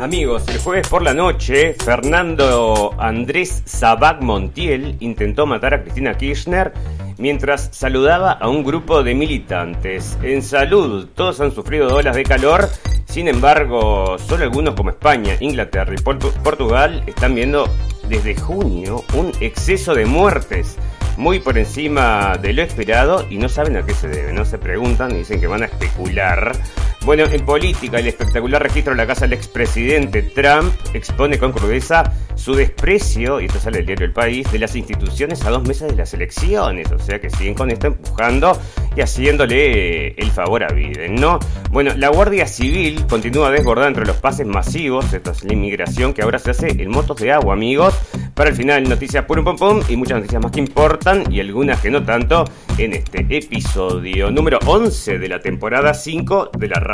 Amigos, el jueves por la noche, Fernando Andrés Sabac Montiel intentó matar a Cristina Kirchner mientras saludaba a un grupo de militantes. En salud, todos han sufrido olas de calor, sin embargo, solo algunos como España, Inglaterra y Portugal están viendo desde junio un exceso de muertes muy por encima de lo esperado y no saben a qué se debe, no se preguntan y dicen que van a especular. Bueno, en política, el espectacular registro de la casa del expresidente Trump expone con crudeza su desprecio, y esto sale del diario El País, de las instituciones a dos meses de las elecciones. O sea que siguen con esto empujando y haciéndole el favor a Biden, ¿no? Bueno, la Guardia Civil continúa desbordada entre los pases masivos, esto es la inmigración que ahora se hace en motos de agua, amigos. Para el final, noticias pum pum pum y muchas noticias más que importan y algunas que no tanto en este episodio número 11 de la temporada 5 de la radio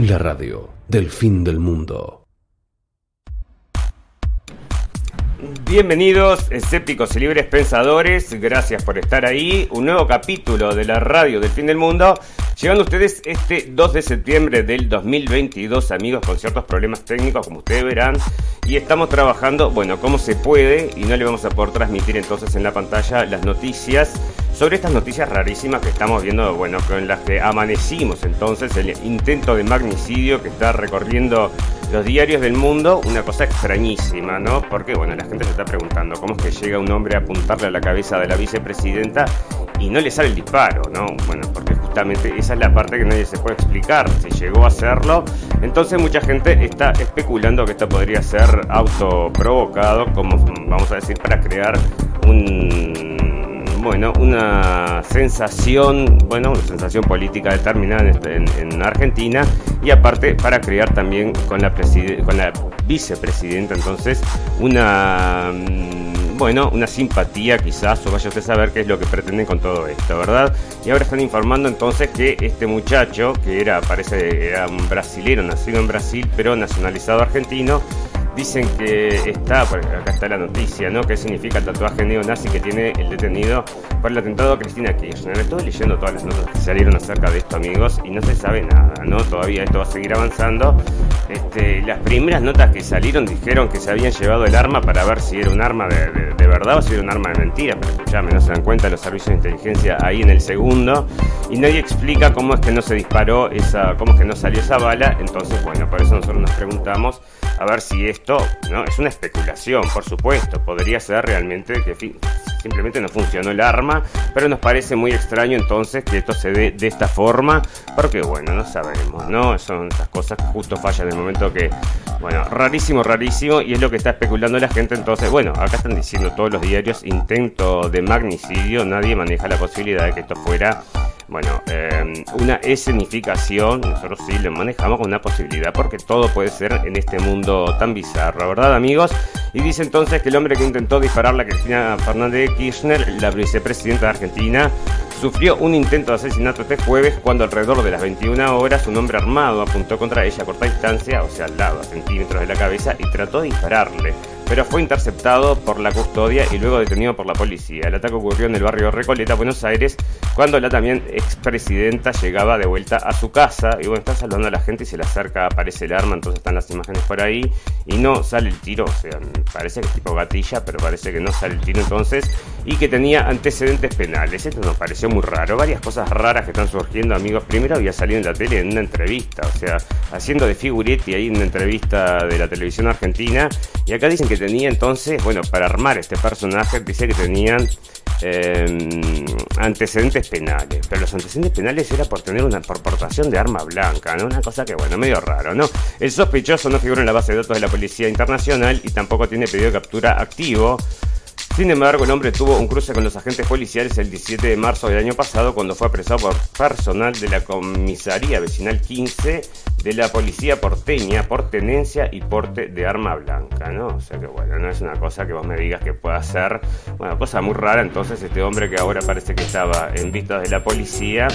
La radio del fin del mundo. Bienvenidos, escépticos y libres pensadores, gracias por estar ahí. Un nuevo capítulo de la radio del fin del mundo. Llegando ustedes este 2 de septiembre del 2022, amigos, con ciertos problemas técnicos, como ustedes verán. Y estamos trabajando, bueno, como se puede, y no le vamos a poder transmitir entonces en la pantalla las noticias sobre estas noticias rarísimas que estamos viendo, bueno, con las que amanecimos entonces, el intento de magnicidio que está recorriendo los diarios del mundo, una cosa extrañísima, ¿no? Porque, bueno, la gente se está preguntando cómo es que llega un hombre a apuntarle a la cabeza de la vicepresidenta y no le sale el disparo, ¿no? Bueno, porque justamente esa es la parte que nadie se puede explicar, si llegó a hacerlo. Entonces mucha gente está especulando que esto podría ser autoprovocado, como vamos a decir, para crear un bueno, una sensación, bueno, una sensación política determinada en, en, Argentina y aparte para crear también con la, con la vicepresidenta entonces una mm, bueno, una simpatía quizás, o vaya usted a saber qué es lo que pretenden con todo esto, ¿verdad? Y ahora están informando entonces que este muchacho, que era, parece, era un brasilero, nacido en Brasil, pero nacionalizado argentino, Dicen que está, acá está la noticia, ¿no? ¿Qué significa el tatuaje neonazi que tiene el detenido por el atentado a Cristina Kirchner? Estoy leyendo todas las notas que salieron acerca de esto, amigos, y no se sabe nada, ¿no? Todavía esto va a seguir avanzando. Este, las primeras notas que salieron dijeron que se habían llevado el arma para ver si era un arma de, verdad o si era un arma de mentira, pero escuchame, no se dan cuenta los servicios de inteligencia ahí en el segundo, y nadie explica cómo es que no se disparó esa, cómo es que no salió esa bala, entonces, bueno, por eso nosotros nos preguntamos a ver si esto no es una especulación, por supuesto. Podría ser realmente que simplemente no funcionó el arma, pero nos parece muy extraño entonces que esto se dé de esta forma, porque bueno, no sabemos, ¿no? Son esas cosas que justo fallan en el momento que, bueno, rarísimo, rarísimo, y es lo que está especulando la gente. Entonces, bueno, acá están diciendo todos los diarios intento de magnicidio, nadie maneja la posibilidad de que esto fuera bueno, em, una escenificación, nosotros sí lo manejamos con una posibilidad, porque todo puede ser en este mundo tan bizarro, ¿verdad, amigos? Y dice entonces que el hombre que intentó disparar a Cristina Fernández de Kirchner, la vicepresidenta de Argentina, sufrió un intento de asesinato este jueves cuando alrededor de las 21 horas un hombre armado apuntó contra ella a corta distancia, o sea, al lado, a centímetros de la cabeza, y trató de dispararle pero fue interceptado por la custodia y luego detenido por la policía. El ataque ocurrió en el barrio Recoleta, Buenos Aires, cuando la también expresidenta llegaba de vuelta a su casa y bueno, está saludando a la gente y se le acerca, aparece el arma, entonces están las imágenes por ahí y no sale el tiro, o sea, parece que es tipo gatilla, pero parece que no sale el tiro entonces y que tenía antecedentes penales. Esto nos pareció muy raro, varias cosas raras que están surgiendo, amigos. Primero había salido en la tele en una entrevista, o sea, haciendo de figuretti ahí en una entrevista de la televisión argentina y acá dicen que tenía entonces, bueno, para armar este personaje, dice que tenían em, antecedentes penales. Pero los antecedentes penales era por tener una portación de arma blanca, ¿no? Una cosa que, bueno, medio raro, ¿no? El sospechoso no figura en la base de datos de la Policía Internacional y tampoco tiene pedido de captura activo Sin embargo, el hombre tuvo un cruce con los agentes policiales el 17 de marzo del año pasado cuando fue apresado por personal de la comisaría vecinal 15 de la policía porteña por tenencia y porte de arma blanca, ¿no? O sea que bueno, no es una cosa que vos me digas que pueda ser, bueno, cosa muy rara entonces este hombre que ahora parece que estaba en vistas de la policía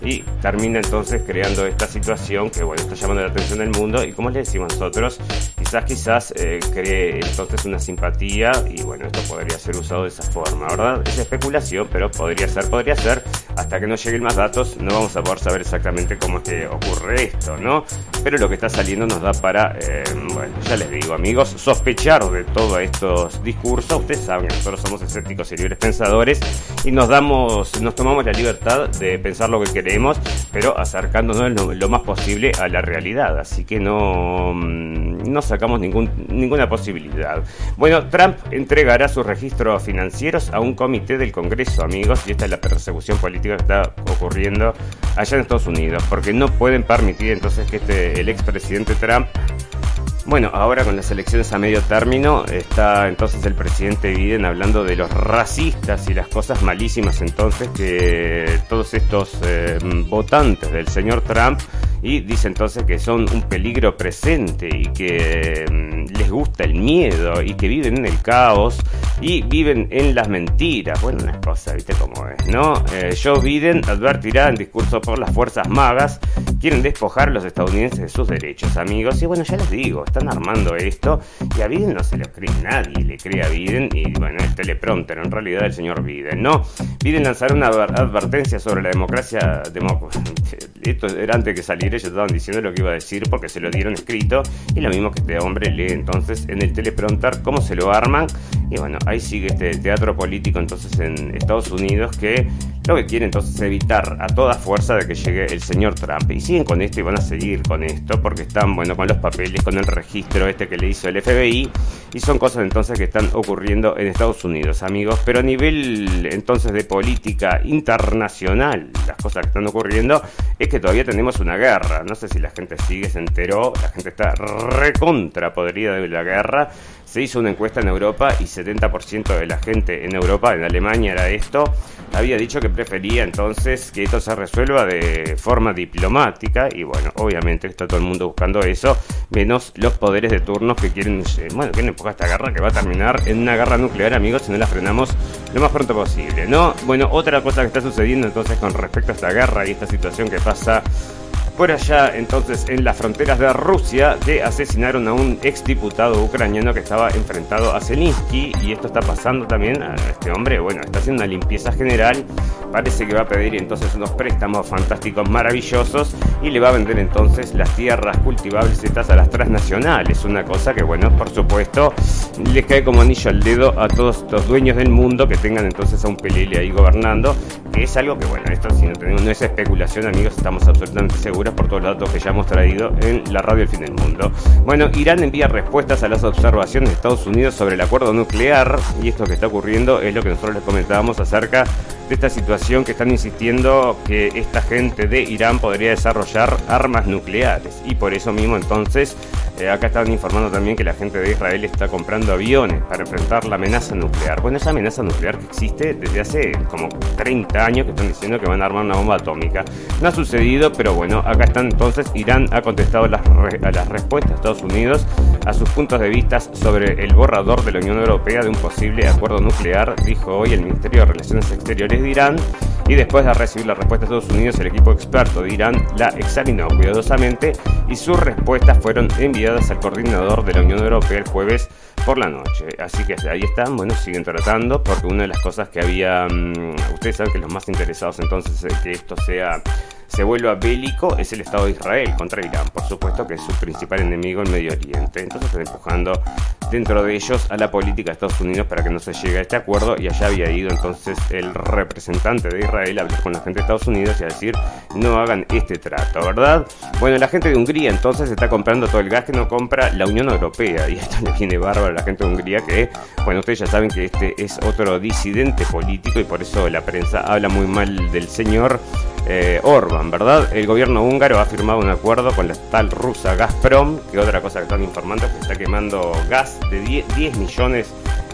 y termina entonces creando esta situación que bueno, está llamando la atención del mundo y como le decimos nosotros, quizás quizás eh, cree entonces una simpatía y bueno, esto podría ser usado de esa forma, ¿verdad? Es especulación, pero podría ser, podría ser, hasta que no lleguen más datos no vamos a poder saber exactamente cómo es ocurre esto, ¿no? Pero lo que está saliendo nos da para, eh, bueno, ya les digo amigos, sospechar de todos estos discursos, ustedes saben que nosotros somos escépticos y libres pensadores y nos damos, nos tomamos la libertad de pensar lo que queremos, pero acercándonos lo, más posible a la realidad, así que no, mm, no sacamos ninguna posibilidad. Bueno, Trump entregará sus financieros a un comité del Congreso, amigos, y esta es la persecución política que está ocurriendo allá en Estados Unidos, porque no pueden permitir entonces que este, el expresidente Trump bueno, ahora con las elecciones a medio término está entonces el presidente Biden hablando de los racistas y las cosas malísimas entonces que todos estos eh, votantes del señor Trump y dice entonces que son un peligro presente y que mm, les gusta el miedo y que viven en el caos y viven en las mentiras. Bueno, una cosa, viste cómo es, ¿no? Eh, Joe Biden advertirá en discurso por las fuerzas magas, quieren despojar a los estadounidenses de sus derechos, amigos. Y bueno, ya les digo, están armando esto y a Biden no se lo cree nadie, le cree a Biden y bueno, el teleprompter en realidad el señor Biden, ¿no? Biden lanzará una advertencia sobre la democracia, esto era antes que saliera, ellos estaban diciendo lo que iba a decir porque se lo dieron escrito y lo mismo que este hombre lee entonces en el teleprompter cómo se lo arman y bueno, ahí sigue este teatro político entonces en Estados Unidos que lo que quiere entonces es evitar a toda fuerza de que llegue el señor Trump. Y siguen con esto y van a seguir con esto porque están, bueno, con los papeles, con el registro este que le hizo el FBI y son cosas entonces que están ocurriendo en Estados Unidos, amigos. Pero a nivel entonces de política internacional, las cosas que están ocurriendo es que todavía tenemos una guerra. No sé si la gente sigue, se enteró, la gente está recontra podrida de la guerra. Se hizo una encuesta en Europa y 70% de la gente en Europa, en Alemania era esto, había dicho que prefería entonces que esto se resuelva de forma diplomática y bueno, obviamente está todo el mundo buscando eso, menos los poderes de turnos que quieren, eh, bueno, quieren empujar esta guerra que va a terminar en una guerra nuclear, amigos, si no la frenamos lo más pronto posible, ¿no? Bueno, otra cosa que está sucediendo entonces con respecto a esta guerra y esta situación que pasa por allá, entonces, en las fronteras de Rusia, que asesinaron a un exdiputado ucraniano que estaba enfrentado a Zelensky. Y esto está pasando también a este hombre. Bueno, está haciendo una limpieza general. Parece que va a pedir entonces unos préstamos fantásticos, maravillosos. Y le va a vender entonces las tierras cultivables estas a las transnacionales. Una cosa que, bueno, por supuesto, les cae como anillo al dedo a todos los dueños del mundo que tengan entonces a un pelele ahí gobernando. Que es algo que, bueno, esto si no, tenemos, no es especulación, amigos, estamos absolutamente seguros por todos los datos que ya hemos traído en la radio El Fin del Mundo. Bueno, Irán envía respuestas a las observaciones de Estados Unidos sobre el acuerdo nuclear y esto que está ocurriendo es lo que nosotros les comentábamos acerca de esta situación que están insistiendo que esta gente de Irán podría desarrollar armas nucleares y por eso mismo entonces eh, acá están informando también que la gente de Israel está comprando aviones para enfrentar la amenaza nuclear. Bueno, esa amenaza nuclear que existe desde hace como 30 años que están diciendo que van a armar una bomba atómica. No ha sucedido, pero bueno, acá están entonces. Irán ha contestado las a las respuestas de Estados Unidos a sus puntos de vista sobre el borrador de la Unión Europea de un posible acuerdo nuclear, dijo hoy el Ministerio de Relaciones Exteriores de Irán. Y después de recibir la respuesta de Estados Unidos, el equipo experto de Irán la examinó cuidadosamente y sus respuestas fueron enviadas al coordinador de la Unión Europea el jueves por la noche. Así que ahí están, bueno, siguen tratando, porque una de las cosas que había, mm, ustedes saben que los más interesados entonces es que esto sea se vuelva bélico es el Estado de Israel contra Irán, por supuesto que es su principal enemigo en Medio Oriente. Entonces están empujando dentro de ellos a la política de Estados Unidos para que no se llegue a este acuerdo y allá había ido entonces el representante de Israel a hablar con la gente de Estados Unidos y a decir no hagan este trato, ¿verdad? Bueno, la gente de Hungría entonces está comprando todo el gas que no compra la Unión Europea y esto le viene bárbaro la gente de Hungría que, bueno, ustedes ya saben que este es otro disidente político y por eso la prensa habla muy mal del señor eh, Orban, ¿verdad? El gobierno húngaro ha firmado un acuerdo con la tal rusa Gazprom, que otra cosa que están informando es que está quemando gas de 10, millones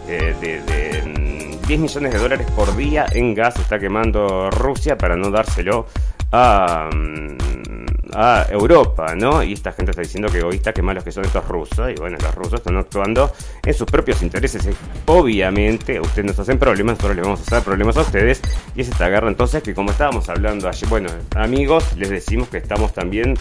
eh, de 10 millones de dólares por día en gas está quemando Rusia para no dárselo a, mm, a Europa, ¿no? Y esta gente está diciendo que egoísta, que malos que son estos rusos. Y bueno, los rusos están actuando en sus propios intereses. Obviamente, ustedes nos hacen problemas, nosotros les vamos a hacer problemas a ustedes. Y es esta guerra entonces que como estábamos hablando ayer, bueno, amigos, les decimos que estamos también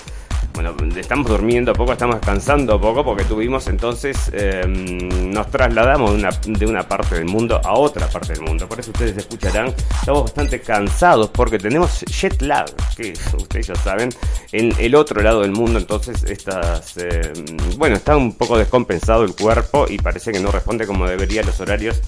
bueno, estamos durmiendo poco, estamos descansando poco porque tuvimos entonces, em, nos trasladamos de una, de una, parte del mundo a otra parte del mundo. Por eso ustedes escucharán, estamos bastante cansados porque tenemos jet lag, que ustedes ya saben, en el otro lado del mundo. Entonces, estas, em, bueno, está un poco descompensado el cuerpo y parece que no responde como debería los horarios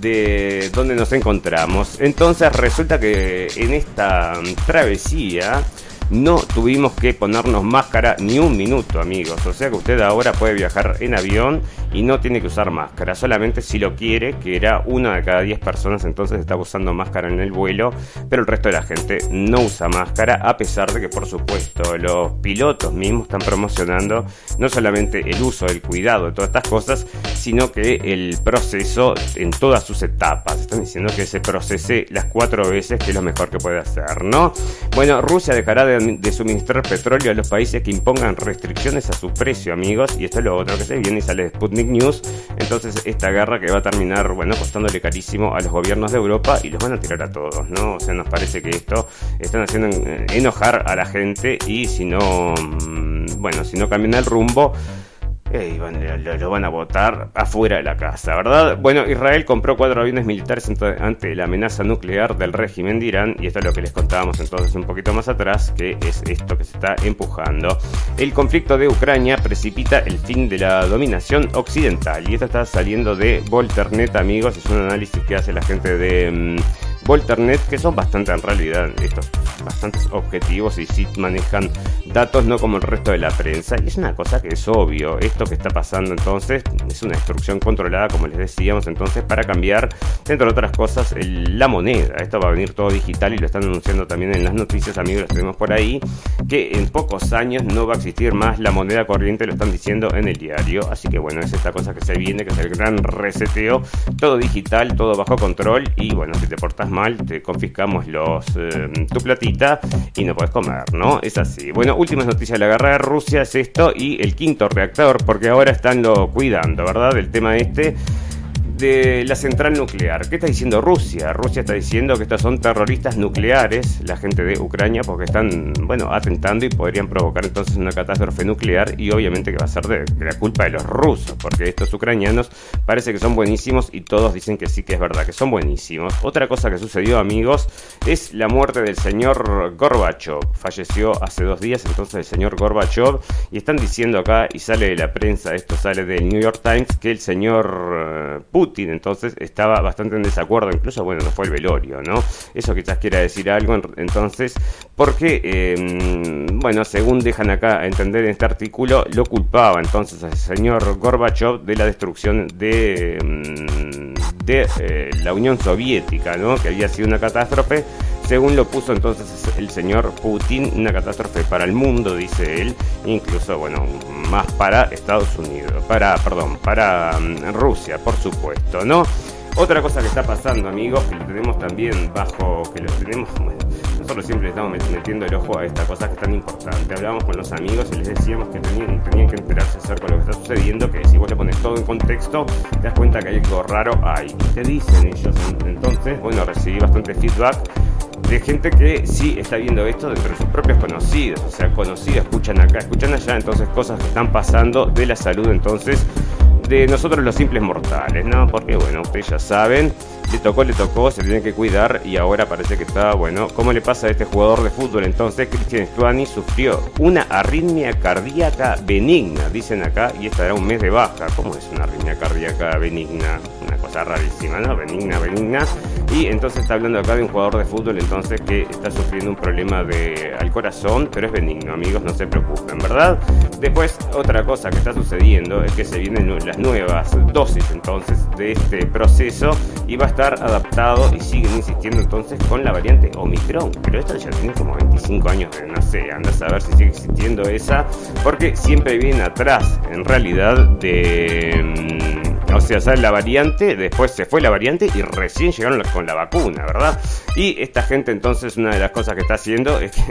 de donde nos encontramos. Entonces resulta que en esta travesía no tuvimos que ponernos máscara ni un minuto, amigos. O sea que usted ahora puede viajar en avión y no tiene que usar máscara. Solamente si lo quiere, que era una de cada diez personas entonces está usando máscara en el vuelo. Pero el resto de la gente no usa máscara, a pesar de que, por supuesto, los pilotos mismos están promocionando no solamente el uso, el cuidado de todas estas cosas, sino que el proceso en todas sus etapas. Están diciendo que se procese las cuatro veces, que es lo mejor que puede hacer, ¿no? Bueno, Rusia dejará de de suministrar petróleo a los países que impongan restricciones a su precio, amigos. Y esto es lo otro que se viene y sale de Sputnik News. Entonces, esta guerra que va a terminar, bueno, costándole carísimo a los gobiernos de Europa y los van a tirar a todos, ¿no? O sea, nos parece que esto están haciendo enojar a la gente y si no, mm, bueno, si no cambian el rumbo bueno, lo, van a votar afuera de la casa, ¿verdad? Bueno, Israel compró cuatro aviones militares ante la amenaza nuclear del régimen de Irán, y esto es lo que les contábamos entonces un poquito más atrás, que es esto que se está empujando. El conflicto de Ucrania precipita el fin de la dominación occidental, y esto está saliendo de Volternet, amigos, es un análisis que hace la gente de... Mm, Volternet, que son bastante en realidad estos bastantes objetivos y sí manejan datos no como el resto de la prensa. Y es una cosa que es obvio. Esto que está pasando entonces es una destrucción controlada, como les decíamos entonces, para cambiar, entre otras cosas, la moneda. Esto va a venir todo digital y lo están anunciando también en las noticias, amigos, los tenemos por ahí, que en pocos años no va a existir más la moneda corriente, lo están diciendo en el diario. Así que bueno, es esta cosa que se viene, que es el gran reseteo, todo digital, todo bajo control y bueno, si te portas mal, te confiscamos los eh, tu platita y no puedes comer, ¿no? Es así. Bueno, últimas noticias de la guerra de Rusia es esto y el quinto reactor, porque ahora están lo cuidando, ¿verdad? El tema este de la central nuclear. ¿Qué está diciendo Rusia? Rusia está diciendo que estos son terroristas nucleares, la gente de Ucrania, porque están, bueno, atentando y podrían provocar entonces una catástrofe nuclear y obviamente que va a ser de, la culpa de los rusos, porque estos ucranianos parece que son buenísimos y todos dicen que sí que es verdad, que son buenísimos. Otra cosa que sucedió, amigos, es la muerte del señor Gorbachev. Falleció hace dos días entonces el señor Gorbachev y están diciendo acá, y sale de la prensa, esto sale del New York Times, que el señor eh, Putin entonces estaba bastante en desacuerdo, incluso, bueno, no fue el velorio, ¿no? Eso quizás quiera decir algo, entonces, porque, em, bueno, según dejan acá entender en este artículo, lo culpaba entonces al señor Gorbachev de la destrucción de, em, de eh, la Unión Soviética, ¿no? Que había sido una catástrofe según lo puso entonces el señor Putin, una catástrofe para el mundo, dice él, incluso, bueno, más para Estados Unidos, para, perdón, para mm, Rusia, por supuesto, ¿no? Otra cosa que está pasando, amigos, que lo tenemos también bajo, que lo tenemos, nosotros siempre estamos metiendo el ojo a esta cosa que es tan importante. Hablábamos con los amigos y les decíamos que tenían, tenían que enterarse acerca de lo que está sucediendo, que si vos le pones todo en contexto, te das cuenta que hay algo raro ahí. ¿Qué dicen ellos? Entonces, bueno, recibí bastante feedback de gente que sí está viendo esto dentro de sus propios conocidos, o sea, conocidos escuchan acá, escuchan allá, entonces cosas que están pasando de la salud, entonces de nosotros los simples mortales, ¿no? Porque bueno, ustedes ya saben, le tocó, le tocó, se tiene que cuidar y ahora parece que está, bueno, ¿cómo le pasa a este jugador de fútbol? Entonces, Cristian Stuani sufrió una arritmia cardíaca benigna, dicen acá, y estará un mes de baja. ¿Cómo es una arritmia cardíaca benigna? Una cosa rarísima, ¿no? Benigna, benigna. Y entonces está hablando acá de un jugador de fútbol, entonces que está sufriendo un problema de, al corazón, pero es benigno, amigos, no se preocupen, ¿verdad? Después, otra cosa que está sucediendo es que se vienen las nuevas dosis entonces de este proceso va a estar adaptado y siguen insistiendo entonces con la variante Omicron. Pero esto ya tiene como 25 años de, no sé, anda a saber si sigue existiendo esa, porque siempre viene atrás en realidad de... O sea, sale la variante, después se fue la variante y recién llegaron con la vacuna, ¿verdad? Y esta gente entonces una de las cosas que está haciendo es que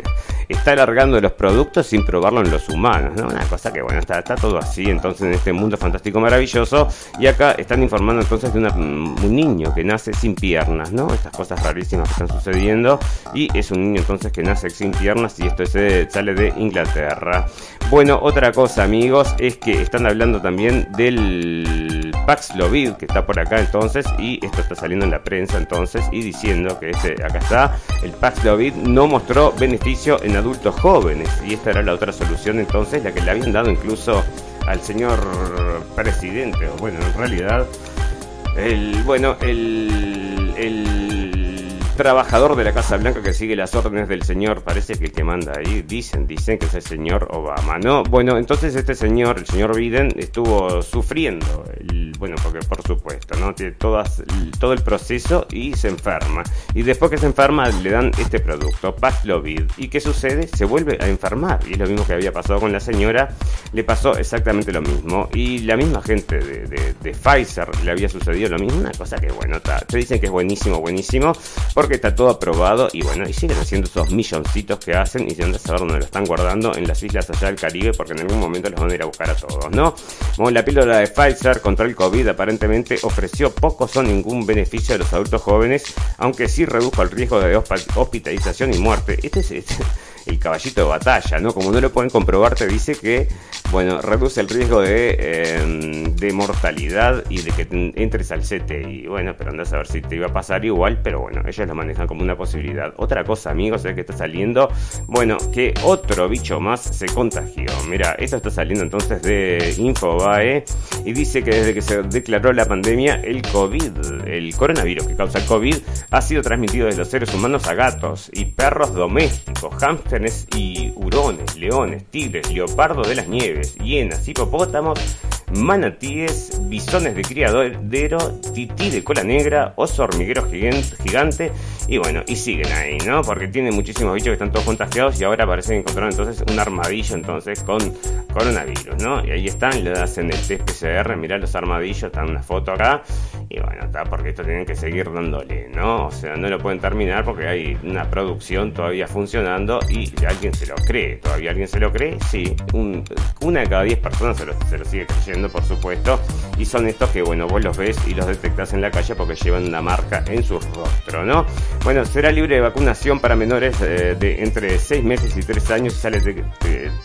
está alargando los productos sin probarlo en los humanos, ¿no? Una cosa que bueno, está, todo así entonces en este mundo fantástico maravilloso. Y acá están informando entonces de mm, un niño que nace sin piernas, ¿no? Estas cosas rarísimas que están sucediendo. Y es un niño entonces que nace sin piernas y esto sale de Inglaterra. Bueno, otra cosa amigos es que están hablando también del Paxlovid que está por acá entonces y esto está saliendo en la prensa entonces y diciendo que este acá está el Paxlovid no mostró beneficio en adultos jóvenes y esta era la otra solución entonces la que le habían dado incluso al señor presidente o bueno en realidad el bueno el, el trabajador de la Casa Blanca que sigue las órdenes del señor, parece que el que manda ahí, dicen, dicen que es el señor Obama, ¿no? Bueno, entonces este señor, el señor Biden, estuvo sufriendo, bueno, porque por supuesto, ¿no? Tiene todas, todo el proceso y se enferma. Y después que se enferma le dan este producto, Paxlovid. ¿Y qué sucede? Se vuelve a enfermar. Y es lo mismo que había pasado con la señora, le pasó exactamente lo mismo. Y la misma gente de, Pfizer le había sucedido lo mismo, una cosa que, bueno, te dicen que es buenísimo, buenísimo porque está todo aprobado y bueno, y siguen haciendo esos milloncitos que hacen y se saber dónde lo están guardando en las islas allá del Caribe porque en algún momento los van a ir a buscar a todos, ¿no? Bueno, la píldora de Pfizer contra el COVID aparentemente ofreció pocos o ningún beneficio a los adultos jóvenes, aunque sí redujo el riesgo de hospitalización y muerte. Este es, este, el caballito de batalla, ¿no? Como no lo pueden comprobar, te dice que, bueno, reduce el riesgo de, em, de mortalidad y de que entres al CT. Y bueno, pero andas a ver si te iba a pasar igual, pero bueno, ellos lo manejan como una posibilidad. Otra cosa, amigos, es que está saliendo, bueno, que otro bicho más se contagió. Mira, esto está saliendo entonces de Infobae y dice que desde que se declaró la pandemia, el COVID, el coronavirus que causa el COVID, ha sido transmitido de los seres humanos a gatos y perros domésticos, hamsters y hurones, leones, tigres, leopardos de las nieves, hienas, hipopótamos, manatíes, bisones de criadero, tití de cola negra, oso hormiguero gigante, y bueno, y siguen ahí, ¿no? Porque tienen muchísimos bichos que están todos contagiados y ahora parecen encontrar entonces un armadillo entonces con coronavirus, ¿no? Y ahí están, le hacen el test PCR, mirá los armadillos, están una foto acá, y bueno, está porque esto tienen que seguir dándole, ¿no? O sea, no lo pueden terminar porque hay una producción todavía funcionando y alguien se lo cree, todavía alguien se lo cree, sí, una de cada diez personas se lo, se lo sigue creyendo por supuesto, y son estos que, bueno, vos los ves y los detectas en la calle porque llevan una marca en su rostro, ¿no? Bueno, será libre de vacunación para menores eh, de entre 6 meses y 3 años, sale de,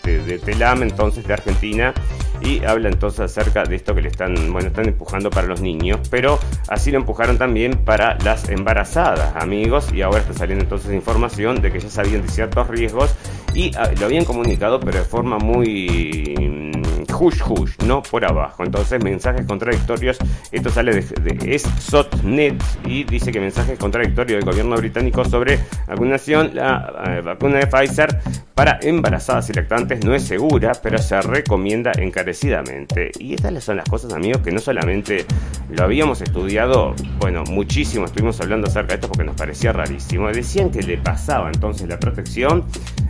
de, Telam, entonces, de Argentina, y habla entonces acerca de esto que le están, bueno, están empujando para los niños, pero así lo empujaron también para las embarazadas, amigos, y ahora está saliendo entonces información de que ya sabían de ciertos riesgos y lo habían comunicado, pero de forma muy hush hush, no por abajo. Entonces, mensajes contradictorios. Esto sale de, de SOTNET y dice que mensajes contradictorios del gobierno británico sobre vacunación. La eh, vacuna de Pfizer para embarazadas y lactantes no es segura, pero se recomienda encarecidamente. Y estas son las cosas, amigos, que no solamente lo habíamos estudiado, bueno, muchísimo, estuvimos hablando acerca de esto porque nos parecía rarísimo. Decían que le pasaba entonces la protección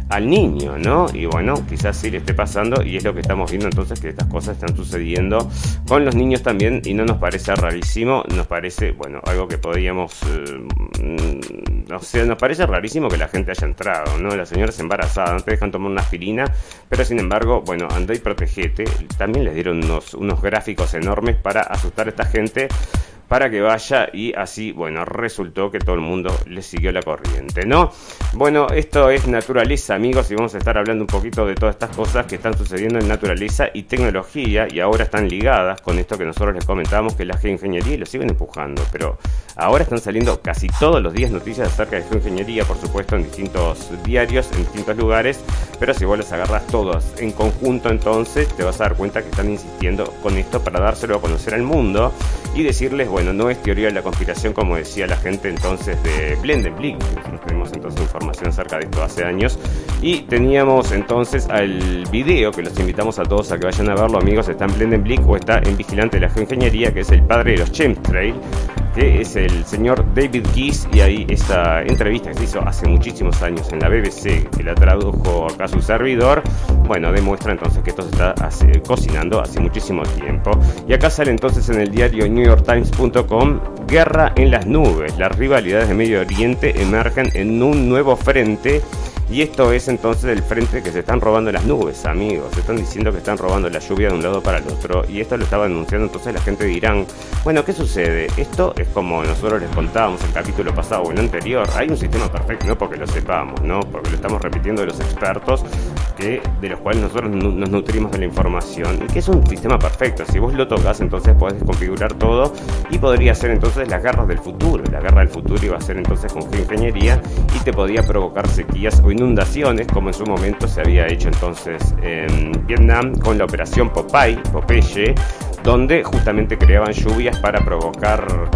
al niño, ¿no? Y bueno, quizás sí le esté pasando y es lo que estamos viendo entonces que estas cosas están sucediendo con los niños también y no nos parece rarísimo, nos parece, bueno, algo que podríamos, eh, o sea, nos parece rarísimo que la gente haya entrado, ¿no? Las señoras embarazadas no te dejan tomar una aspirina, pero sin embargo, bueno, anda y protegete, también les dieron unos, unos gráficos enormes para asustar a esta gente para que vaya y así, bueno, resultó que todo el mundo le siguió la corriente, ¿no? Bueno, esto es naturaleza, amigos, y vamos a estar hablando un poquito de todas estas cosas que están sucediendo en naturaleza y tecnología y ahora están ligadas con esto que nosotros les comentamos, que la geoingeniería y lo siguen empujando, pero ahora están saliendo casi todos los días noticias acerca de geoingeniería, por supuesto, en distintos diarios, en distintos lugares, pero si vos les agarras todos en conjunto, entonces te vas a dar cuenta que están insistiendo con esto para dárselo a conocer al mundo y decirles, bueno, no es teoría de la conspiración como decía la gente entonces de Blendenblick. Nosotros tenemos entonces información acerca de esto hace años. Y teníamos entonces al video que los invitamos a todos a que vayan a verlo, amigos. Está en Blendenblick o está en Vigilante de la Geoingeniería, que es el padre de los chemtrail que es el señor David Keys y ahí esta entrevista que se hizo hace muchísimos años en la BBC, que la tradujo acá su servidor, bueno, demuestra entonces que esto se está cocinando hace muchísimo tiempo. Y acá sale entonces en el diario NewYorkTimes.com, guerra en las nubes, las rivalidades de Medio Oriente emergen en un nuevo frente y esto es entonces el frente que se están robando las nubes, amigos. Se están diciendo que están robando la lluvia de un lado para el otro. Y esto lo estaba denunciando, entonces la gente dirán, bueno, ¿qué sucede? Esto es como nosotros les contábamos el capítulo pasado o el anterior. Hay un sistema perfecto, no porque lo sepamos, ¿no? Porque lo estamos repitiendo de los expertos de los cuales nosotros nos nutrimos de la información. Y que es un sistema perfecto. Si vos lo tocas, entonces podés configurar todo y podría ser entonces las garras del futuro. La guerra del futuro iba a ser entonces con ingeniería y te podía provocar sequías o inundaciones, como en su momento se había hecho entonces en Vietnam con la operación Popeye, Popeye, donde justamente creaban lluvias para provocar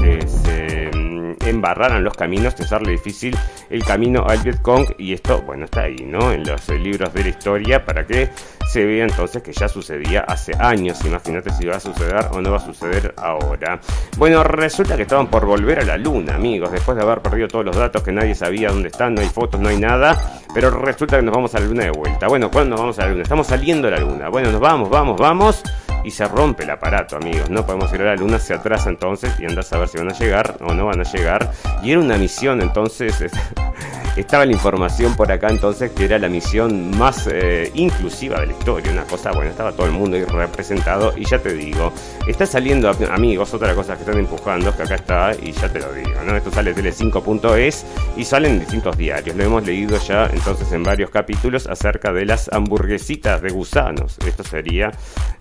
embarraran los caminos, hacerle difícil el camino al Vietcong y esto, bueno, está ahí, ¿no? En los libros de la historia para que se vea entonces que ya sucedía hace años, imagínate si va a suceder o no va a suceder ahora. Bueno, resulta que estaban por volver a la luna, amigos, después de haber perdido todos los datos que nadie sabía dónde están, no hay fotos, no hay nada, pero resulta que nos vamos a la luna de vuelta. Bueno, ¿cuándo nos vamos a la luna? Estamos saliendo a la luna. Bueno, nos vamos, vamos, vamos y se rompe el aparato, amigos. No podemos ir a la luna, se atrasa entonces y anda a saber si van a llegar o no van a llegar. Y era una misión, entonces estaba la información por acá entonces que era la misión más eh, inclusiva de la historia. Una cosa, bueno, estaba todo el mundo ahí representado y ya te digo, está saliendo, amigos, otra cosa que están empujando, que acá está y ya te lo digo, ¿no? Esto sale de tele5.es y salen en distintos diarios. Lo hemos leído ya entonces en varios capítulos acerca de las hamburguesitas de gusanos. Esto sería,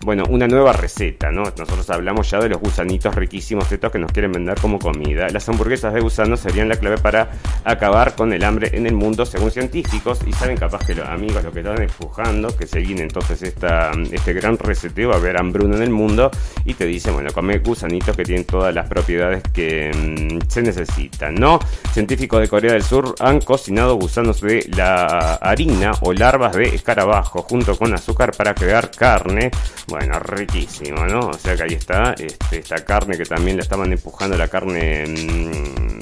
bueno, una nueva receta, ¿no? Nosotros hablamos ya de los gusanitos riquísimos estos que nos quieren vender como comida. Las hamburguesas de gusanos serían la clave para acabar con el hambre en el mundo, según científicos. Y saben capaz que los amigos lo que están empujando, que se viene entonces esta, este gran reseteo, a ver hambruna en el mundo. Y te dicen, bueno, come gusanitos que tienen todas las propiedades que mm, se necesitan, ¿no? Científicos de Corea del Sur han cocinado gusanos de la harina o larvas de escarabajo junto con azúcar para crear carne. Bueno, riquísimo, ¿no? O sea que ahí está este, esta carne que también la estaban empujando, la carne... Mmm,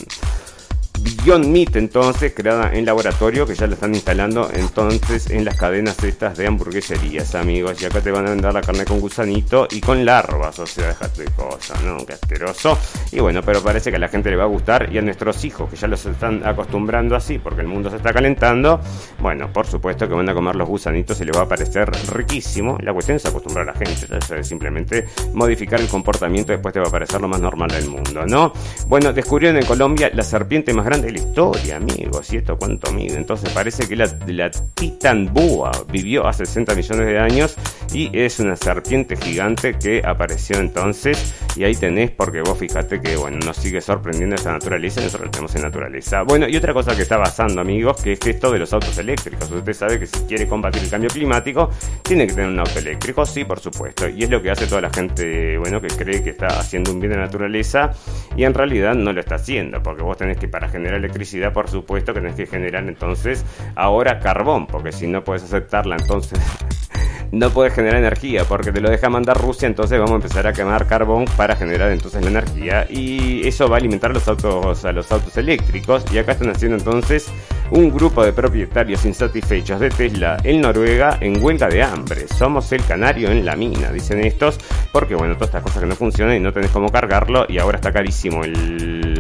Beyond Meat entonces, creada en laboratorio, que ya la están instalando entonces en las cadenas estas de hamburgueserías, amigos. Y acá te van a vender la carne con gusanito y con larvas, o sea, dejate de cosas, ¿no? Qué asqueroso. Y bueno, pero parece que a la gente le va a gustar y a nuestros hijos, que ya los están acostumbrando así, porque el mundo se está calentando, bueno, por supuesto que van a comer los gusanitos y les va a parecer riquísimo. La cuestión es acostumbrar a la gente, es simplemente modificar el comportamiento, después te va a parecer lo más normal del mundo, ¿no? Bueno, descubrieron en Colombia la serpiente más grande de la historia, amigos. ¿Y esto cuánto mide? Entonces parece que la, la Titan Bua vivió hace 60 millones de años y es una serpiente gigante que apareció entonces. Y ahí tenés, porque vos fíjate que, bueno, nos sigue sorprendiendo esa naturaleza y nosotros lo tenemos en naturaleza. Bueno, y otra cosa que está pasando, amigos, que es esto de los autos eléctricos. Usted sabe que si quiere combatir el cambio climático, tiene que tener un auto eléctrico, sí, por supuesto. Y es lo que hace toda la gente, bueno, que cree que está haciendo un bien de naturaleza y en realidad no lo está haciendo, porque vos tenés que para generar electricidad, por supuesto, que tenés que generar entonces ahora carbón, porque si no puedes aceptarla, entonces no puedes generar energía porque te lo deja mandar Rusia, entonces vamos a empezar a quemar carbón para generar entonces la energía y eso va a alimentar los autos a los autos eléctricos y acá están haciendo entonces un grupo de propietarios insatisfechos de Tesla en Noruega en huelga de hambre. Somos el canario en la mina, dicen estos, porque bueno, todas estas cosas que no funcionan y no tenés cómo cargarlo y ahora está carísimo el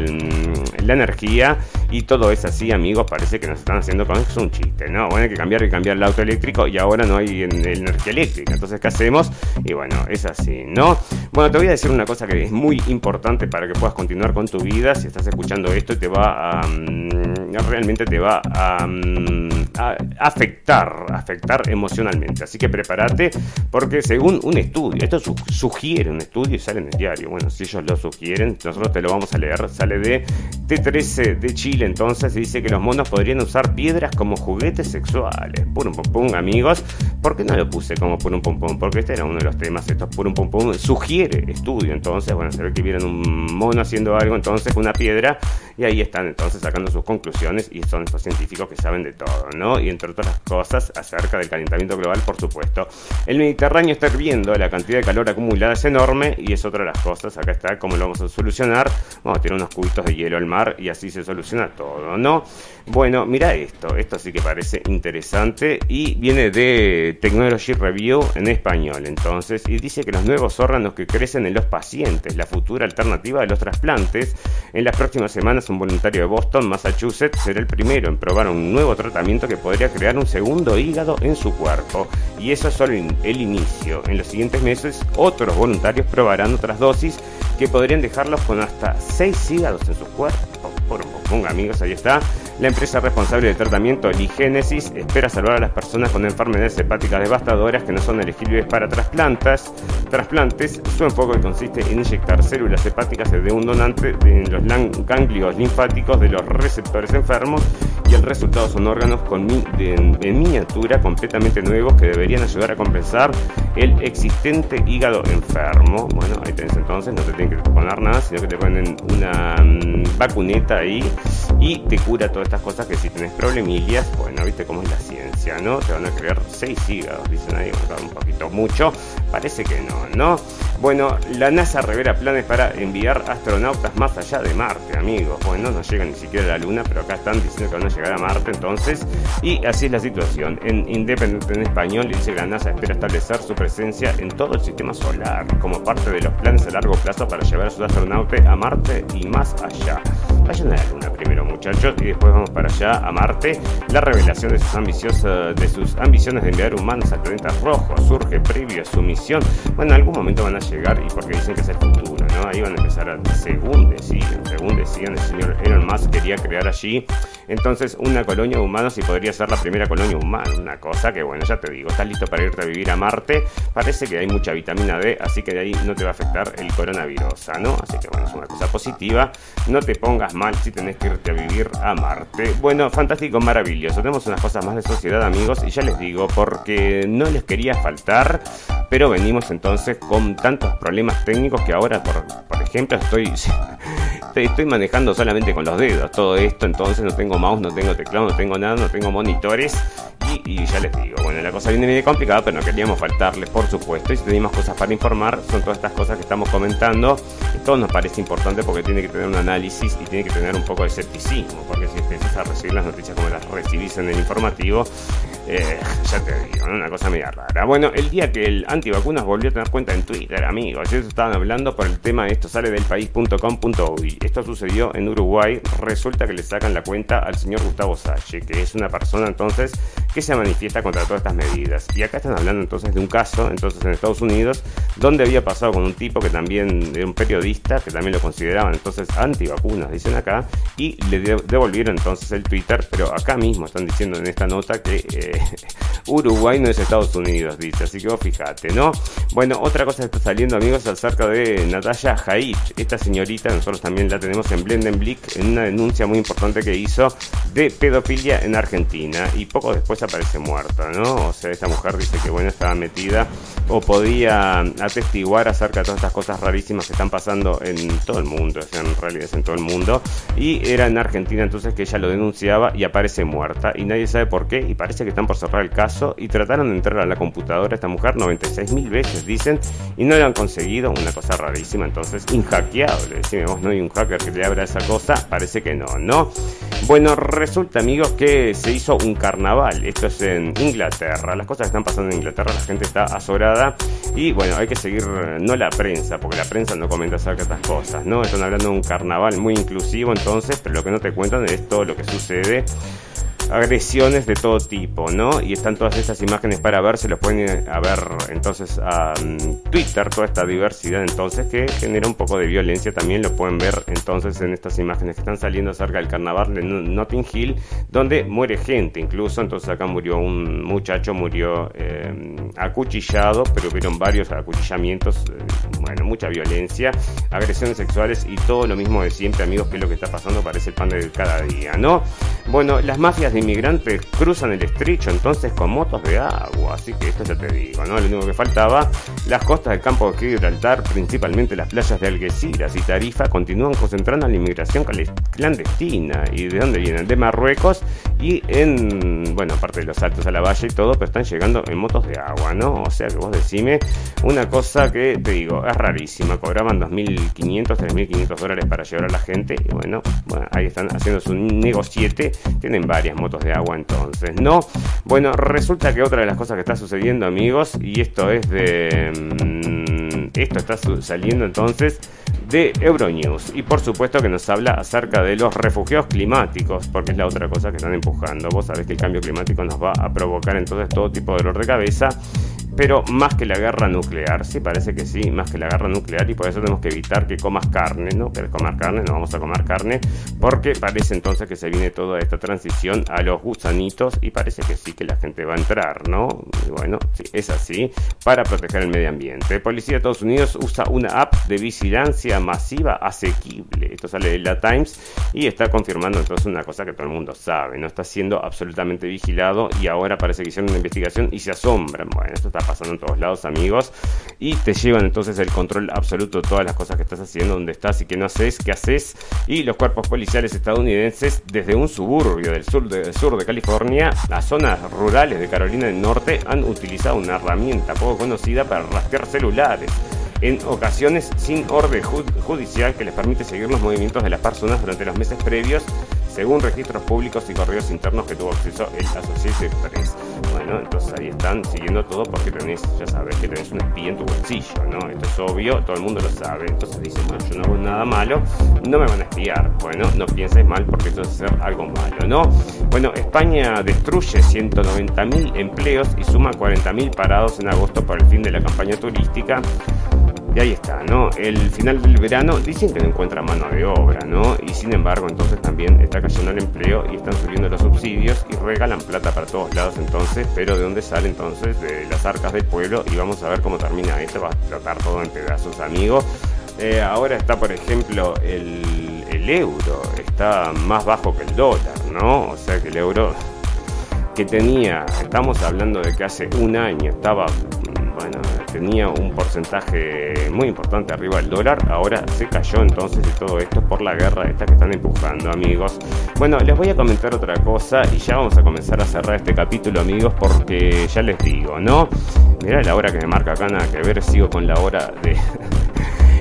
la energía y todo es así, amigos, parece que nos están haciendo con es un chiste, ¿no? Bueno, hay que cambiar y cambiar el auto eléctrico y ahora no hay energía eléctrica, entonces ¿qué hacemos? Y bueno, es así, ¿no? Bueno, te voy a decir una cosa que es muy importante para que puedas continuar con tu vida, si estás escuchando esto y te va a... Mm, realmente te va mm, a afectar, afectar emocionalmente, así que prepárate porque según un estudio, esto sugiere un estudio y sale en el diario, bueno, si ellos lo sugieren, nosotros te lo vamos a leer, sale de T13 de Chile entonces dice que los monos podrían usar piedras como juguetes sexuales. Purum pum pum, amigos. ¿Por qué no lo puse como purum pum pum? Porque este era uno de los temas. Estos purum pum pum sugiere estudio. Entonces, bueno, se ve que vieron un mono haciendo algo entonces una piedra y ahí están entonces sacando sus conclusiones y son estos científicos que saben de todo, ¿no? Y entre otras cosas acerca del calentamiento global, por supuesto. El Mediterráneo está hirviendo, la cantidad de calor acumulada es enorme y es otra de las cosas, acá está cómo lo vamos a solucionar, vamos a tirar unos cubitos de hielo al mar y así se soluciona todo, ¿no? Bueno, mira esto, esto sí que parece interesante y viene de Technology Review en español entonces y dice que los nuevos órganos que crecen en los pacientes, la futura alternativa de los trasplantes, en las próximas semanas un voluntario de Boston, Massachusetts, será el primero en probar un nuevo tratamiento que podría crear un segundo hígado en su cuerpo y eso es solo el inicio. En los siguientes meses otros voluntarios probarán otras dosis que podrían dejarlos con hasta 6 hígados en su cuerpo. Por, ponga amigos, ahí está. La empresa responsable del tratamiento, Ligénesis, espera salvar a las personas con enfermedades hepáticas devastadoras que no son elegibles para trasplantes. Trasplantes, su enfoque consiste en inyectar células hepáticas de un donante en los ganglios linfáticos de los receptores enfermos y el resultado son órganos con en miniatura completamente nuevos que deberían ayudar a compensar el existente hígado enfermo. Bueno, ahí tenés entonces, no te tienen que poner nada, sino que te ponen una mm, vacuneta ahí y te cura todo estas cosas que si tenés problemillas, bueno, viste cómo es la ciencia, ¿no? Te van a crear seis hígados, dicen ahí, un poquito mucho, parece que no, ¿no? Bueno, la NASA revela planes para enviar astronautas más allá de Marte, amigos. Bueno, no llegan ni siquiera a la Luna, pero acá están diciendo que van a llegar a Marte entonces. Y así es la situación. En Independiente en español dice que la NASA espera establecer su presencia en todo el sistema solar, como parte de los planes a largo plazo para llevar a sus astronautas a Marte y más allá. Vayan a la Luna primero, muchachos, y después para allá a Marte. La revelación de sus, ambiciosas, de sus ambiciones de enviar humanos al planeta rojo surge previo a su misión. Bueno, en algún momento van a llegar y porque dicen que es el futuro, ¿no? Ahí van a empezar a, según decían, según decían, el señor Elon Musk quería crear allí entonces una colonia de humanos y podría ser la primera colonia humana. Una cosa que, bueno, ya te digo, estás listo para irte a vivir a Marte. Parece que hay mucha vitamina D, así que de ahí no te va a afectar el coronavirus, ¿no? Así que, bueno, es una cosa positiva. No te pongas mal si tenés que irte a vivir a Marte. Bueno, fantástico, maravilloso. Tenemos unas cosas más de sociedad, amigos, y ya les digo, porque no les quería faltar, pero venimos entonces con tantos problemas técnicos que ahora, por, por ejemplo, estoy estoy manejando solamente con los dedos todo esto, entonces no tengo mouse, no tengo teclado, no tengo nada, no tengo monitores. Y, ya les digo, bueno, la cosa viene medio complicada, pero no queríamos faltarles, por supuesto. Y si tenemos cosas para informar, son todas estas cosas que estamos comentando. Todo nos parece importante porque tiene que tener un análisis y tiene que tener un poco de escepticismo. Porque si a recibir las noticias como las recibís en el informativo, eh, ya te digo, una cosa media rara. Bueno, el día que el antivacunas volvió a tener cuenta en Twitter, amigos, ellos estaban hablando por el tema de esto sale del país.com.uy. Esto sucedió en Uruguay. Resulta que le sacan la cuenta al señor Gustavo Salle, que es una persona entonces que se manifiesta contra todas estas medidas. Y acá están hablando entonces de un caso, entonces en Estados Unidos, donde había pasado con un tipo que también era un periodista, que también lo consideraban entonces antivacunas, dicen acá, y le devolvieron el Twitter, pero acá mismo están diciendo en esta nota que eh, Uruguay no es Estados Unidos, dice, así que vos fijate, ¿no? Bueno, otra cosa está saliendo, amigos, acerca de Natalia Haidt, esta señorita, nosotros también la tenemos en Blendenblick, en una denuncia muy importante que hizo de pedofilia en Argentina, y poco después aparece muerta, ¿no? O sea, esta mujer dice que, bueno, estaba metida o podía atestiguar acerca de todas estas cosas rarísimas que están pasando en todo el mundo, o sea, en realidad en todo el mundo, y era en Argentina entonces que ella lo denunciaba y aparece muerta, y nadie sabe por qué, y parece que están por cerrar el caso, y trataron de entrar a la computadora esta mujer 96 mil veces, dicen, y no lo han conseguido, una cosa rarísima, entonces, inhackeable, decimos, no hay un hacker que le abra esa cosa, parece que no, ¿no? Bueno, resulta amigos que se hizo un carnaval, esto es en Inglaterra, las cosas están pasando en Inglaterra, la gente está azorada. Y bueno, hay que seguir, no la prensa, porque la prensa no comenta acerca de estas cosas, ¿no? Están hablando de un carnaval muy inclusivo entonces, pero lo que no te cuentan es todo lo que sucede agresiones de todo tipo, ¿no? Y están todas estas imágenes para ver, se los pueden a ver entonces a mm, Twitter, toda esta diversidad entonces que genera un poco de violencia, también lo pueden ver entonces en estas imágenes que están saliendo cerca del carnaval de Notting Hill, donde muere gente, incluso entonces acá murió un muchacho, murió eh, acuchillado, pero hubieron varios acuchillamientos, eh, bueno, mucha violencia, agresiones sexuales y todo lo mismo de siempre, amigos, que es lo que está pasando, parece el pan de cada día, ¿no? Bueno, las mafias inmigrantes cruzan el estrecho entonces con motos de agua. Así que esto ya te digo, ¿no? Lo único que faltaba, las costas del campo de Gibraltar, principalmente las playas de Algeciras y Tarifa, continúan concentrando la inmigración clandestina. ¿Y de dónde vienen? De Marruecos y en, bueno, aparte de los saltos a la valle y todo, pero están llegando en motos de agua, ¿no? O sea que vos decime una cosa que te digo, es rarísima. Cobraban 2.500, 3.500 dólares para llevar a la gente y bueno, bueno ahí están haciendo su negociete. Tienen varias motos de agua entonces, ¿no? Bueno, resulta que otra de las cosas que está sucediendo, amigos, y esto es de... Mm, esto está saliendo entonces de Euronews. Y por supuesto que nos habla acerca de los refugios climáticos, porque es la otra cosa que están empujando. Vos sabés que el cambio climático nos va a provocar entonces todo tipo de dolor de cabeza pero más que la guerra nuclear, sí, parece que sí, más que la guerra nuclear y por eso tenemos que evitar que comas carne, ¿no? Que comer carne, no vamos a comer carne, porque parece entonces que se viene toda esta transición a los gusanitos y parece que sí que la gente va a entrar, ¿no? bueno, sí, es así, para proteger el medio ambiente. Policía de Estados Unidos usa una app de vigilancia masiva asequible, esto sale de la Times y está confirmando entonces una cosa que todo el mundo sabe, ¿no? Está siendo absolutamente vigilado y ahora parece que hicieron una investigación y se asombran, bueno, esto está pasando en todos lados, amigos, y te llevan entonces el control absoluto de todas las cosas que estás haciendo, dónde estás y qué no haces, qué haces, y los cuerpos policiales estadounidenses desde un suburbio del sur de, sur de California a zonas rurales de Carolina del Norte han utilizado una herramienta poco conocida para rastrear celulares en ocasiones sin orden judicial que les permite seguir los movimientos de las personas durante los meses previos según registros públicos y correos internos que tuvo acceso el Associated Press. Bueno, entonces ahí están siguiendo todo porque tenés, ya sabes, que tenés un espía en tu bolsillo, ¿no? Esto es obvio, todo el mundo lo sabe. Entonces dicen, bueno, yo no hago nada malo, no me van a espiar. Bueno, no pienses mal porque eso es hacer algo malo, ¿no? Bueno, España destruye 190.000 empleos y suma 40.000 parados en agosto por el fin de la campaña turística. Y ahí está, ¿no? El final del verano dicen que no encuentra mano de obra, ¿no? Y sin embargo, entonces también está cayendo el empleo y están subiendo los subsidios y regalan plata para todos lados entonces, pero ¿de dónde sale entonces? De las arcas del pueblo y vamos a ver cómo termina esto, va a explotar todo en pedazos, amigos. Eh, ahora está, por ejemplo, el, el euro, está más bajo que el dólar, ¿no? O sea que el euro que tenía, estamos hablando de que hace un año estaba bueno, tenía un porcentaje muy importante arriba del dólar, ahora se cayó entonces de todo esto por la guerra esta que están empujando, amigos. Bueno, les voy a comentar otra cosa y ya vamos a comenzar a cerrar este capítulo, amigos, porque ya les digo, ¿no? Mirá la hora que me marca acá, nada que ver, sigo con la hora de...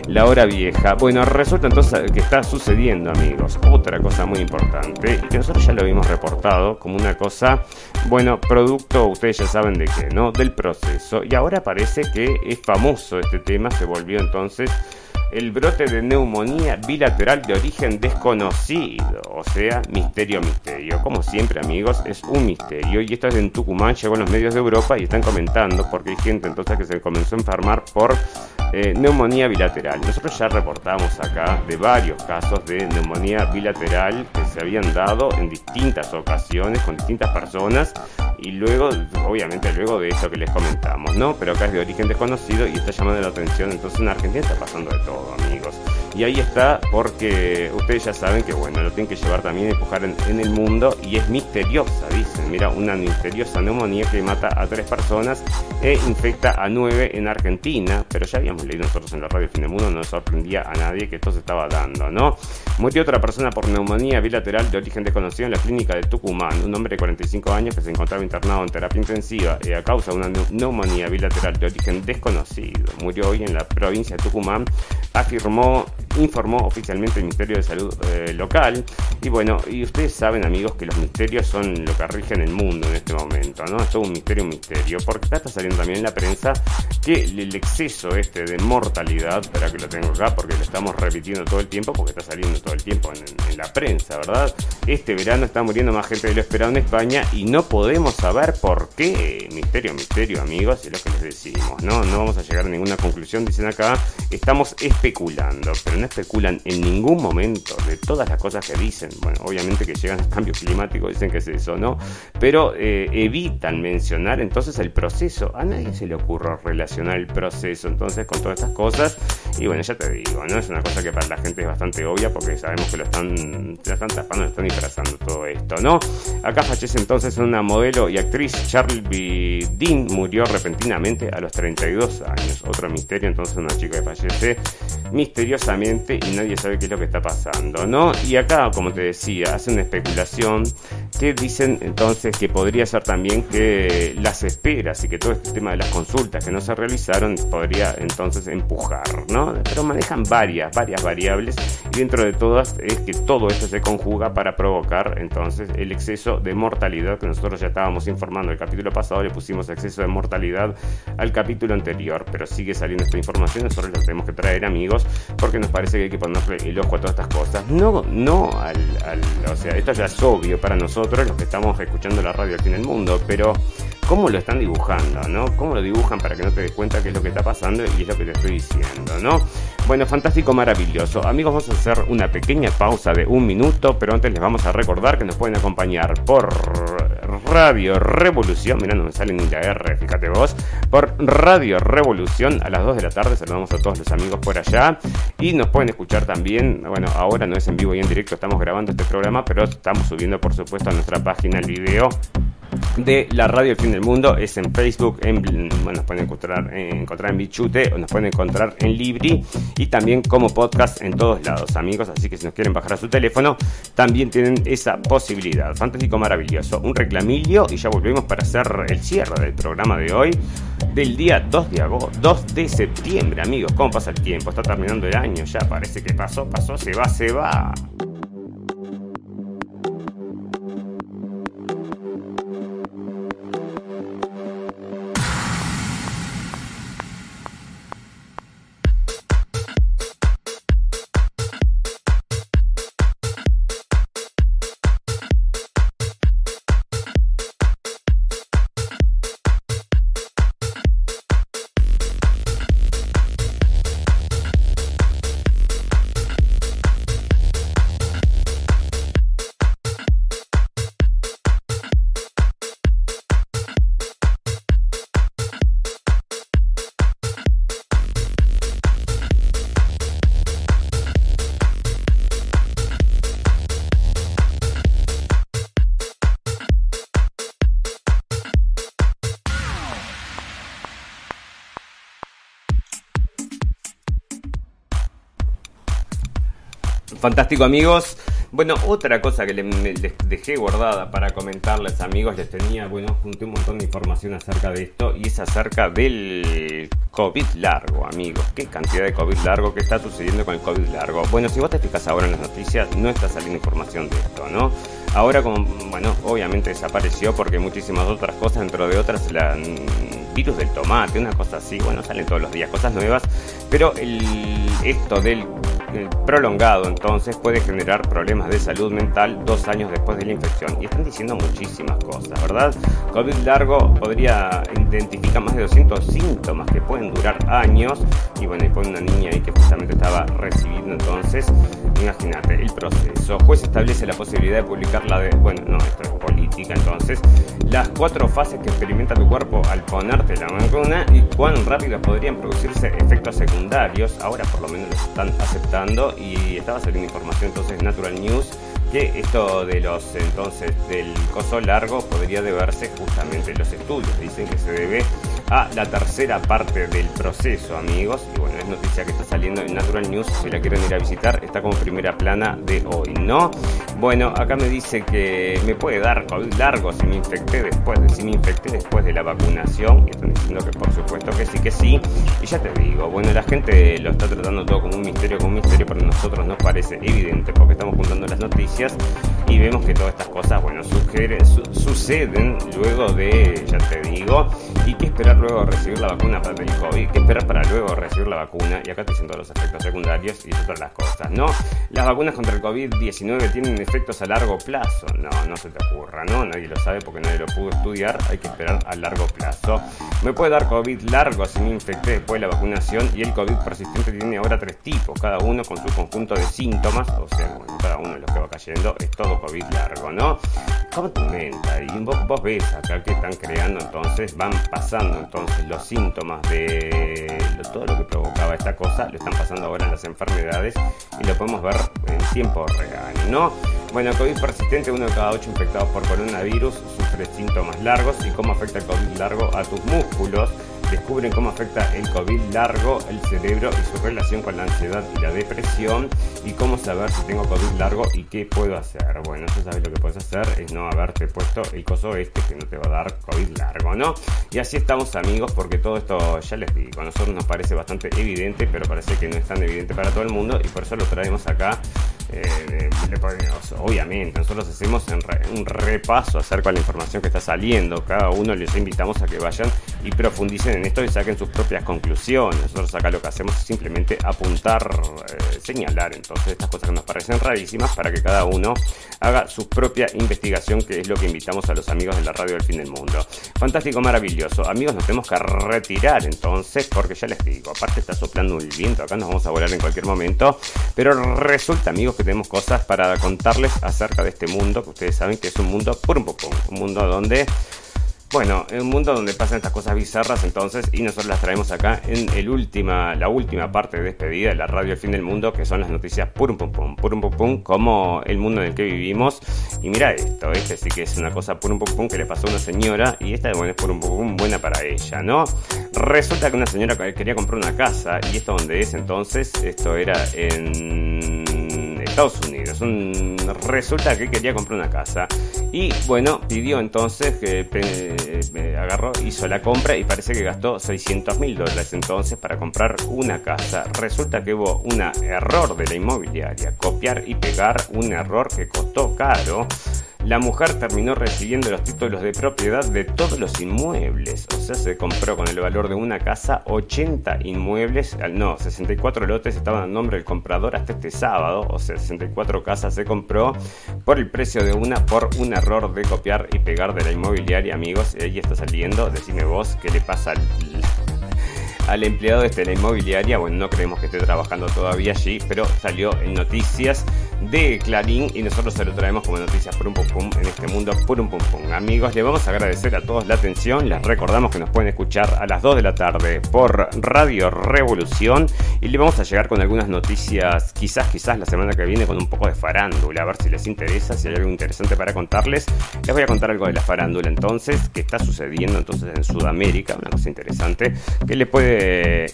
la hora vieja. Bueno, resulta entonces que está sucediendo, amigos, otra cosa muy importante y que nosotros ya lo habíamos reportado como una cosa, bueno, producto, ustedes ya saben de qué, ¿no? Del proceso. Y ahora parece que es famoso este tema, se volvió entonces el brote de neumonía bilateral de origen desconocido, o sea, misterio, misterio. Como siempre, amigos, es un misterio. Y esto es en Tucumán, llegó a los medios de Europa y están comentando, porque hay gente entonces que se comenzó a enfermar por eh, neumonía bilateral. Nosotros ya reportamos acá de varios casos de neumonía bilateral que se habían dado en distintas ocasiones con distintas personas y luego, obviamente, luego de eso que les comentamos, ¿no? Pero acá es de origen desconocido y está llamando la atención. Entonces en Argentina está pasando de todo, amigos. Y ahí está porque ustedes ya saben que, bueno, lo tienen que llevar también y empujar en, el mundo y es misteriosa, dicen. Mira, una misteriosa neumonía que mata a tres personas e infecta a nueve en Argentina. Pero ya habíamos leído nosotros en la radio Fin del Mundo, no sorprendía a nadie que esto se estaba dando, ¿no? Murió otra persona por neumonía bilateral de origen desconocido en la clínica de Tucumán. Un hombre de 45 años que se encontraba internado en terapia intensiva eh, a causa de una neumonía bilateral de origen desconocido. Murió hoy en la provincia de Tucumán, afirmó, informó oficialmente el Ministerio de Salud eh, local. Y bueno, y ustedes saben, amigos, que los misterios son lo que rigen el mundo en este momento, ¿no? Es todo un misterio, un misterio. Porque está saliendo también en la prensa que el exceso este de mortalidad, espera que lo tengo acá porque lo estamos repitiendo todo el tiempo, porque está saliendo todo el tiempo en, en la prensa, ¿verdad? Este verano está muriendo más gente de lo esperado en España y no podemos saber por qué. Misterio, misterio, amigos, es lo que les decimos, ¿no? No vamos a llegar a ninguna conclusión, dicen acá. Estamos especulando, pero no especulan en ningún momento de todas las cosas que dicen. Bueno, obviamente que llegan al cambio climático, dicen que es eso, ¿no? Pero eh, evitan mencionar entonces el proceso. A nadie se le ocurre relacionar el proceso entonces con todas estas cosas. Y bueno, ya te digo, ¿no? Es una cosa que para la gente es bastante obvia porque sabemos que lo están, lo están tapando, lo están disfrazando todo esto, ¿no? Acá fallece entonces una modelo y actriz, Charlie Dean, murió repentinamente a los 32 años. Otro misterio, entonces una chica que fallece misteriosamente y nadie sabe qué es lo que está pasando, ¿no? Y acá, como te decía, hace una especulación que dicen entonces que podría ser también que las esperas y que todo este tema de las consultas que no se realizaron podría entonces empujar, ¿no? Pero manejan varias, varias variables y dentro de todas es que todo esto se conjuga para provocar entonces el exceso de mortalidad que nosotros ya estábamos informando el capítulo pasado, le pusimos exceso de mortalidad al capítulo anterior, pero sigue saliendo esta información, nosotros la tenemos que traer porque nos parece que hay que ponerle el ojo a todas estas cosas. No, no al, al o sea, esto ya es obvio para nosotros, los que estamos escuchando la radio aquí en el mundo, pero cómo lo están dibujando, ¿no? Cómo lo dibujan para que no te des cuenta qué es lo que está pasando y es lo que te estoy diciendo, ¿no? Bueno, fantástico, maravilloso. Amigos, vamos a hacer una pequeña pausa de un minuto, pero antes les vamos a recordar que nos pueden acompañar por Radio Revolución, mirá, no me sale ni la R, fíjate vos, por Radio Revolución a las 2 de la tarde, saludamos a todos los amigos por allá y nos pueden escuchar también, bueno, ahora no es en vivo y en directo, estamos grabando este programa, pero estamos subiendo por supuesto a nuestra página el video de la radio El Fin del Mundo es en Facebook, en, nos pueden encontrar, encontrar en Bichute o nos pueden encontrar en Libri y también como podcast en todos lados, amigos. Así que si nos quieren bajar a su teléfono, también tienen esa posibilidad. Fantástico, maravilloso. Un reclamillo y ya volvemos para hacer el cierre del programa de hoy, del día 2 de agosto, 2 de septiembre, amigos. ¿Cómo pasa el tiempo? Está terminando el año ya, parece que pasó, pasó, se va, se va. Fantástico amigos. Bueno, otra cosa que les dejé guardada para comentarles amigos, les tenía, bueno, junté un montón de información acerca de esto y es acerca del COVID largo, amigos. ¿Qué cantidad de COVID largo? ¿Qué está sucediendo con el COVID largo? Bueno, si vos te fijas ahora en las noticias, no está saliendo información de esto, ¿no? Ahora, como, bueno, obviamente desapareció porque muchísimas otras cosas, dentro de otras, la mm, virus del tomate, una cosa así, bueno, salen todos los días cosas nuevas, pero el, esto del prolongado entonces puede generar problemas de salud mental dos años después de la infección. Y están diciendo muchísimas cosas, ¿verdad? COVID largo podría identificar más de 200 síntomas que pueden durar años. Y bueno, y pone una niña ahí que justamente estaba recibiendo entonces, imagínate, el proceso. Juez establece la posibilidad de publicar la de, bueno, no, esto es política entonces, las cuatro fases que experimenta tu cuerpo al ponerte la vacuna y cuán rápido podrían producirse efectos secundarios. Ahora por lo menos están aceptando y estaba saliendo información entonces Natural News que esto de los entonces del coso largo podría deberse justamente los estudios. Dicen que se debe a la tercera parte del proceso amigos. Y bueno es noticia que está saliendo en Natural News. Si la quieren ir a visitar está como primera plana de hoy no bueno acá me dice que me puede dar COVID largo si me infecté después de si me infecté después de la vacunación. Y están diciendo que por supuesto que sí que sí. Y ya te digo bueno la gente lo está tratando todo como un misterio como un misterio pero a nosotros nos parece evidente porque estamos juntando las noticias y vemos que todas estas cosas, bueno, suceden luego de, ya te digo, y qué esperar luego de recibir la vacuna para el COVID, qué esperar para luego recibir la vacuna, y acá te dicen todos los efectos secundarios y todas las cosas, ¿no? Las vacunas contra el COVID-19 tienen efectos a largo plazo, no, no se te ocurra, ¿no? Nadie lo sabe porque nadie lo pudo estudiar, hay que esperar a largo plazo. Me puede dar COVID largo si me infecté después de la vacunación y el COVID persistente tiene ahora tres tipos, cada uno con su conjunto de síntomas, o sea, cada uno de los que va cayendo es todo como COVID largo, ¿no? ¿Cómo te aumenta? Y vos, vos ves acá que están creando entonces, van pasando entonces los síntomas de todo lo que provocaba esta cosa, lo están pasando ahora en las enfermedades y lo podemos ver en tiempo real, ¿no? Bueno, COVID persistente, uno de cada ocho infectados por coronavirus sufre síntomas largos y cómo afecta el COVID largo a tus músculos descubren cómo afecta el COVID largo el cerebro y su relación con la ansiedad y la depresión y cómo saber si tengo COVID largo y qué puedo hacer. Bueno, tú sabes lo que puedes hacer es no haberte puesto el coso este que no te va a dar COVID largo, ¿no? Y así estamos amigos porque todo esto, ya les digo, a nosotros nos parece bastante evidente, pero parece que no es tan evidente para todo el mundo y por eso lo traemos acá. Eh, obviamente, nosotros hacemos un repaso acerca de la información que está saliendo. Cada uno les invitamos a que vayan y profundicen en esto y saquen sus propias conclusiones. Nosotros acá lo que hacemos es simplemente apuntar, eh, señalar entonces estas cosas que nos parecen rarísimas para que cada uno haga su propia investigación, que es lo que invitamos a los amigos de la radio del fin del mundo. Fantástico, maravilloso. Amigos, nos tenemos que retirar entonces, porque ya les digo, aparte está soplando un viento, acá nos vamos a volar en cualquier momento, pero resulta, amigos, que tenemos cosas para contarles acerca de este mundo, que ustedes saben que es un mundo por un poco, un mundo donde bueno, en un mundo donde pasan estas cosas bizarras entonces y nosotros las traemos acá en el última, la última parte de despedida de la radio El Fin del Mundo que son las noticias purum pum pum, purum pum pum, como el mundo en el que vivimos. Y mira esto, este sí que es una cosa purum pum pum que le pasó a una señora y esta bueno, es purum pum pum buena para ella, ¿no? Resulta que una señora quería comprar una casa y esto donde es entonces, esto era en Estados Unidos. resulta que quería comprar una casa. Y bueno, pidió entonces que agarró, hizo la compra y parece que gastó 600 mil dólares entonces para comprar una casa. Resulta que hubo un error de la inmobiliaria, copiar y pegar un error que costó caro la mujer terminó recibiendo los títulos de propiedad de todos los inmuebles. O sea, se compró con el valor de una casa 80 inmuebles, no, 64 lotes estaban a nombre del comprador hasta este sábado. O sea, 64 casas se compró por el precio de una por un error de copiar y pegar de la inmobiliaria, amigos. Ahí está saliendo. Decime vos qué le pasa al al empleado de la inmobiliaria. Bueno, no creemos que esté trabajando todavía allí, pero salió en noticias de Clarín y nosotros se lo traemos como noticias por un pum pum en este mundo por un pum pum. Amigos, le vamos a agradecer a todos la atención. Les recordamos que nos pueden escuchar a las 2 de la tarde por Radio Revolución y le vamos a llegar con algunas noticias, quizás, quizás la semana que viene con un poco de farándula, a ver si les interesa, si hay algo interesante para contarles. Les voy a contar algo de la farándula entonces, que está sucediendo entonces en Sudamérica, una cosa interesante que le puede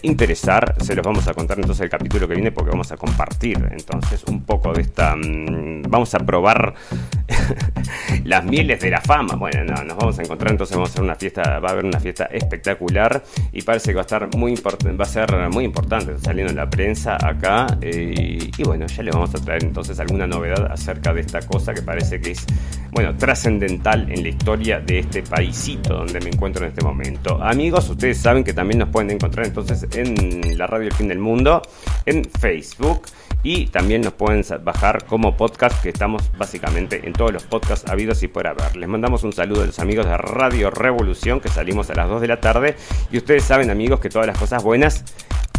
interesar. Se los vamos a contar entonces el capítulo que viene porque vamos a compartir entonces un poco de Mm, vamos a probar las mieles de la fama. Bueno, no, nos vamos a encontrar, entonces vamos a hacer una fiesta, va a haber una fiesta espectacular y parece que va a estar muy importante, va a ser muy importante saliendo en la prensa acá eh, y bueno, ya les vamos a traer entonces alguna novedad acerca de esta cosa que parece que es, bueno, trascendental en la historia de este paísito donde me encuentro en este momento. Amigos, ustedes saben que también nos pueden encontrar entonces en la radio El Fin del Mundo, en Facebook y también nos pueden bajar como podcast que estamos básicamente en todos los podcasts habidos y por haber. Les mandamos un saludo a los amigos de Radio Revolución que salimos a las 2 de la tarde y ustedes saben amigos que todas las cosas buenas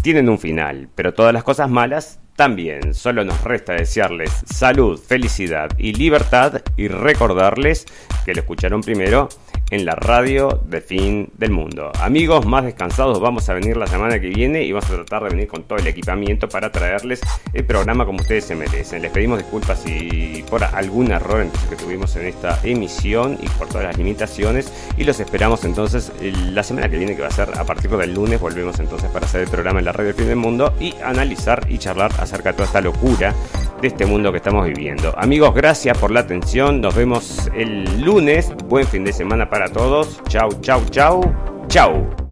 tienen un final, pero todas las cosas malas también. Solo nos resta desearles salud, felicidad y libertad y recordarles que lo escucharon primero en la radio de fin del mundo. Amigos, más descansados vamos a venir la semana que viene y vamos a tratar de venir con todo el equipamiento para traerles el programa como ustedes se merecen. Les pedimos disculpas si por algún error que tuvimos en esta emisión y por todas las limitaciones y los esperamos entonces la semana que viene que va a ser a partir del lunes volvemos entonces para hacer el programa en la radio de fin del mundo y analizar y charlar acerca de toda esta locura este mundo que estamos viviendo. Amigos, gracias por la atención. Nos vemos el lunes. Buen fin de semana para todos. Chau, chau, chau. Chau.